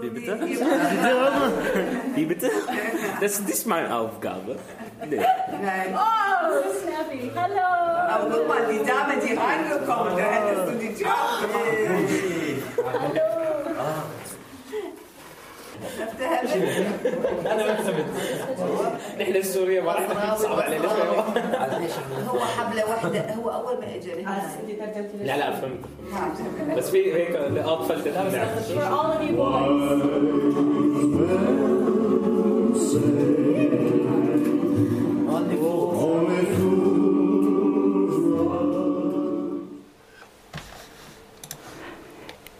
Wie bitte? Wie bitte? Das ist nicht meine Aufgabe. Nee. Nein. Oh, Snappy, hallo. Aber guck mal, die Dame, die reingekommen, da hättest du die Tür Hallo. Ah. Hallo. Hallo. Hallo. نحن السورية ما راح نصعب علينا هو حبلة واحدة هو أول ما إجا لا لا فهمت بس في هيك اطفال تتابع For all of you boys.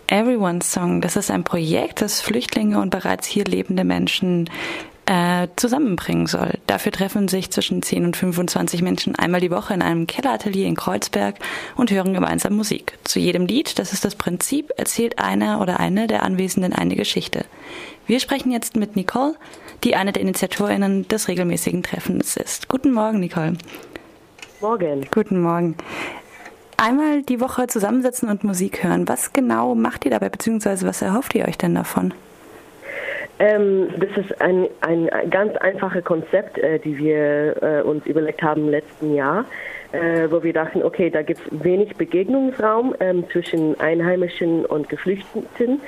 Everyone's Song, das ist ein Projekt, das Flüchtlinge und bereits hier lebende Menschen äh, zusammenbringen soll. Dafür treffen sich zwischen 10 und 25 Menschen einmal die Woche in einem Kelleratelier in Kreuzberg und hören gemeinsam Musik. Zu jedem Lied, das ist das Prinzip, erzählt einer oder eine der Anwesenden eine Geschichte. Wir sprechen jetzt mit Nicole, die eine der Initiatorinnen des regelmäßigen Treffens ist. Guten Morgen, Nicole. Morgen. Guten Morgen. Einmal die Woche zusammensitzen und Musik hören. Was genau macht ihr dabei, beziehungsweise was erhofft ihr euch denn davon? Ähm, das ist ein, ein ganz einfaches Konzept, äh, die wir äh, uns überlegt haben im letzten Jahr, äh, wo wir dachten, okay, da gibt es wenig Begegnungsraum ähm, zwischen Einheimischen und Geflüchteten.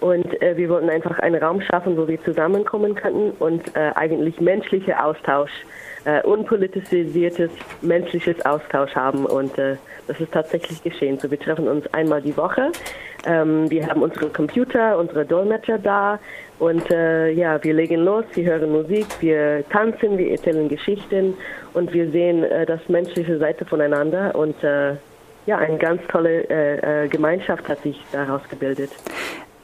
Und äh, wir wollten einfach einen Raum schaffen, wo wir zusammenkommen könnten und äh, eigentlich menschlicher Austausch, äh, unpolitisiertes menschliches Austausch haben. Und äh, das ist tatsächlich geschehen. So, wir treffen uns einmal die Woche. Ähm, wir haben unsere Computer, unsere Dolmetscher da. Und äh, ja, wir legen los, wir hören Musik, wir tanzen, wir erzählen Geschichten und wir sehen äh, das menschliche Seite voneinander. Und äh, ja, eine ganz tolle äh, äh, Gemeinschaft hat sich daraus gebildet.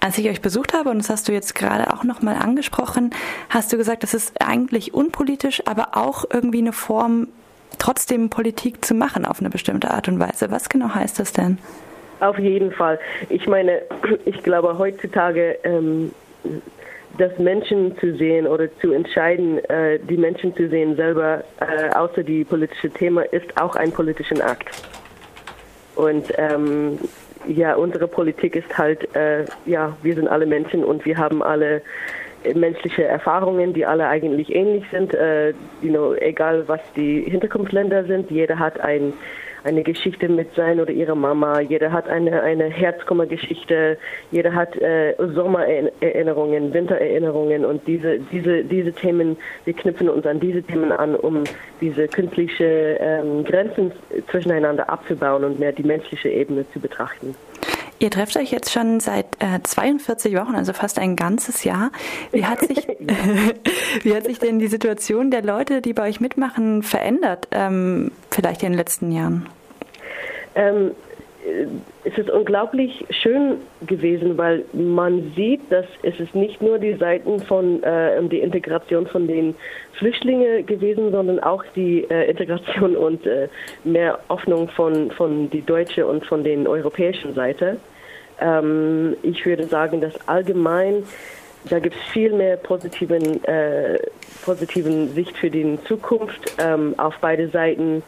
Als ich euch besucht habe, und das hast du jetzt gerade auch nochmal angesprochen, hast du gesagt, das ist eigentlich unpolitisch, aber auch irgendwie eine Form, trotzdem Politik zu machen auf eine bestimmte Art und Weise. Was genau heißt das denn? Auf jeden Fall. Ich meine, ich glaube heutzutage, ähm, das Menschen zu sehen oder zu entscheiden, äh, die Menschen zu sehen selber, äh, außer die politische Thema, ist auch ein politischer Akt. Und ähm, ja, unsere Politik ist halt, äh, ja, wir sind alle Menschen und wir haben alle menschliche Erfahrungen, die alle eigentlich ähnlich sind. Äh, you know, egal was die Hinterkunftsländer sind, jeder hat ein, eine Geschichte mit sein oder ihrer Mama, jeder hat eine, eine Herzkummergeschichte, jeder hat äh, Sommererinnerungen, Wintererinnerungen. Und diese, diese, diese Themen, wir knüpfen uns an diese Themen an, um diese künstliche ähm, Grenzen zwischeneinander abzubauen und mehr die menschliche Ebene zu betrachten. Ihr trefft euch jetzt schon seit äh, 42 Wochen, also fast ein ganzes Jahr. Wie hat, sich, wie hat sich denn die Situation der Leute, die bei euch mitmachen, verändert, ähm, vielleicht in den letzten Jahren? Ähm, es ist unglaublich schön gewesen, weil man sieht, dass es ist nicht nur die Seiten von äh, die Integration von den Flüchtlingen gewesen, sondern auch die äh, Integration und äh, mehr Hoffnung von von die deutsche und von den europäischen Seite. Ähm, ich würde sagen, dass allgemein da gibt es viel mehr positiven äh, positiven Sicht für die Zukunft ähm, auf beide Seiten.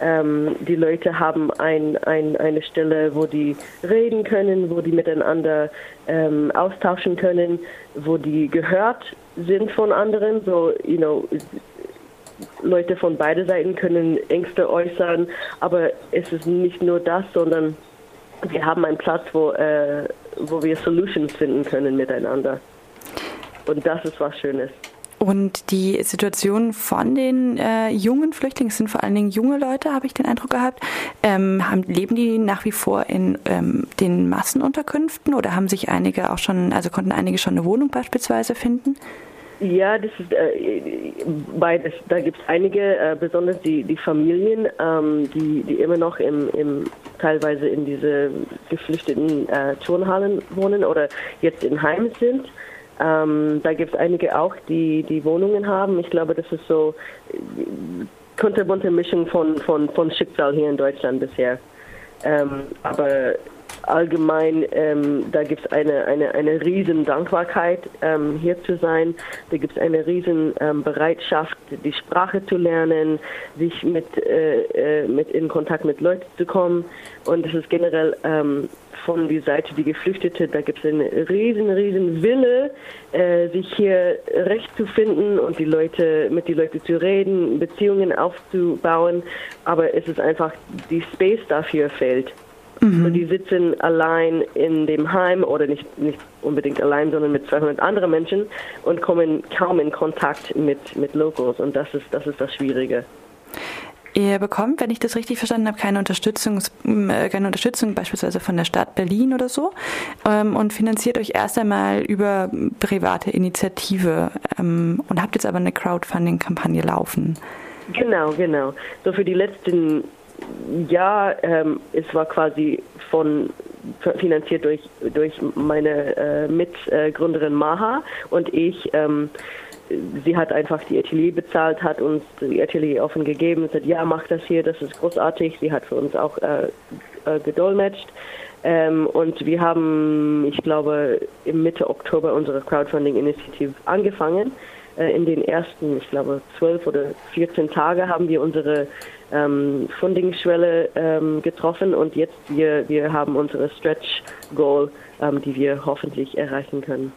Ähm, die Leute haben ein, ein, eine Stelle, wo die reden können, wo die miteinander ähm, austauschen können, wo die gehört sind von anderen. So, you know, Leute von beiden Seiten können Ängste äußern, aber es ist nicht nur das, sondern wir haben einen Platz, wo, äh, wo wir Solutions finden können miteinander. Und das ist was Schönes. Und die Situation von den äh, jungen Flüchtlingen, es sind vor allen Dingen junge Leute, habe ich den Eindruck gehabt, ähm, haben, leben die nach wie vor in ähm, den Massenunterkünften oder haben sich einige auch schon, also konnten einige schon eine Wohnung beispielsweise finden? Ja, das ist äh, beides. Da gibt es einige, äh, besonders die, die Familien, ähm, die, die immer noch im, im teilweise in diese geflüchteten äh, Turnhallen wohnen oder jetzt in Heim sind. Ähm, da gibt es einige auch, die die Wohnungen haben. Ich glaube, das ist so kunterbunte Mischung von, von, von Schicksal hier in Deutschland bisher. Ähm, aber allgemein, ähm, da gibt es eine, eine, eine riesen Dankbarkeit, ähm, hier zu sein. Da gibt es eine riesen ähm, Bereitschaft, die Sprache zu lernen, sich mit, äh, äh, mit in Kontakt mit Leuten zu kommen. Und es ist generell ähm, von der Seite die Geflüchtete, da gibt es einen riesen, riesen Wille, äh, sich hier recht zu finden und die Leute, mit den Leuten zu reden, Beziehungen aufzubauen. Aber es ist einfach, die Space dafür fehlt. Mhm. So, die sitzen allein in dem Heim oder nicht, nicht unbedingt allein, sondern mit 200 anderen Menschen und kommen kaum in Kontakt mit, mit Locals. Und das ist, das ist das Schwierige. Ihr bekommt, wenn ich das richtig verstanden habe, keine Unterstützung, äh, keine Unterstützung beispielsweise von der Stadt Berlin oder so ähm, und finanziert euch erst einmal über private Initiative ähm, und habt jetzt aber eine Crowdfunding-Kampagne laufen. Genau, genau. So für die letzten Jahr, ähm, es war quasi von finanziert durch durch meine äh, Mitgründerin Maha und ich. Ähm, sie hat einfach die Atelier bezahlt, hat uns die Atelier offen gegeben, und sagt, ja, mach das hier, das ist großartig. Sie hat für uns auch äh, äh, gedolmetscht. Ähm, und wir haben, ich glaube, im Mitte Oktober unsere Crowdfunding-Initiative angefangen. Äh, in den ersten, ich glaube, zwölf oder 14 Tage haben wir unsere ähm, Funding-Schwelle ähm, getroffen und jetzt wir, wir haben unsere Stretch-Goal, ähm, die wir hoffentlich erreichen können.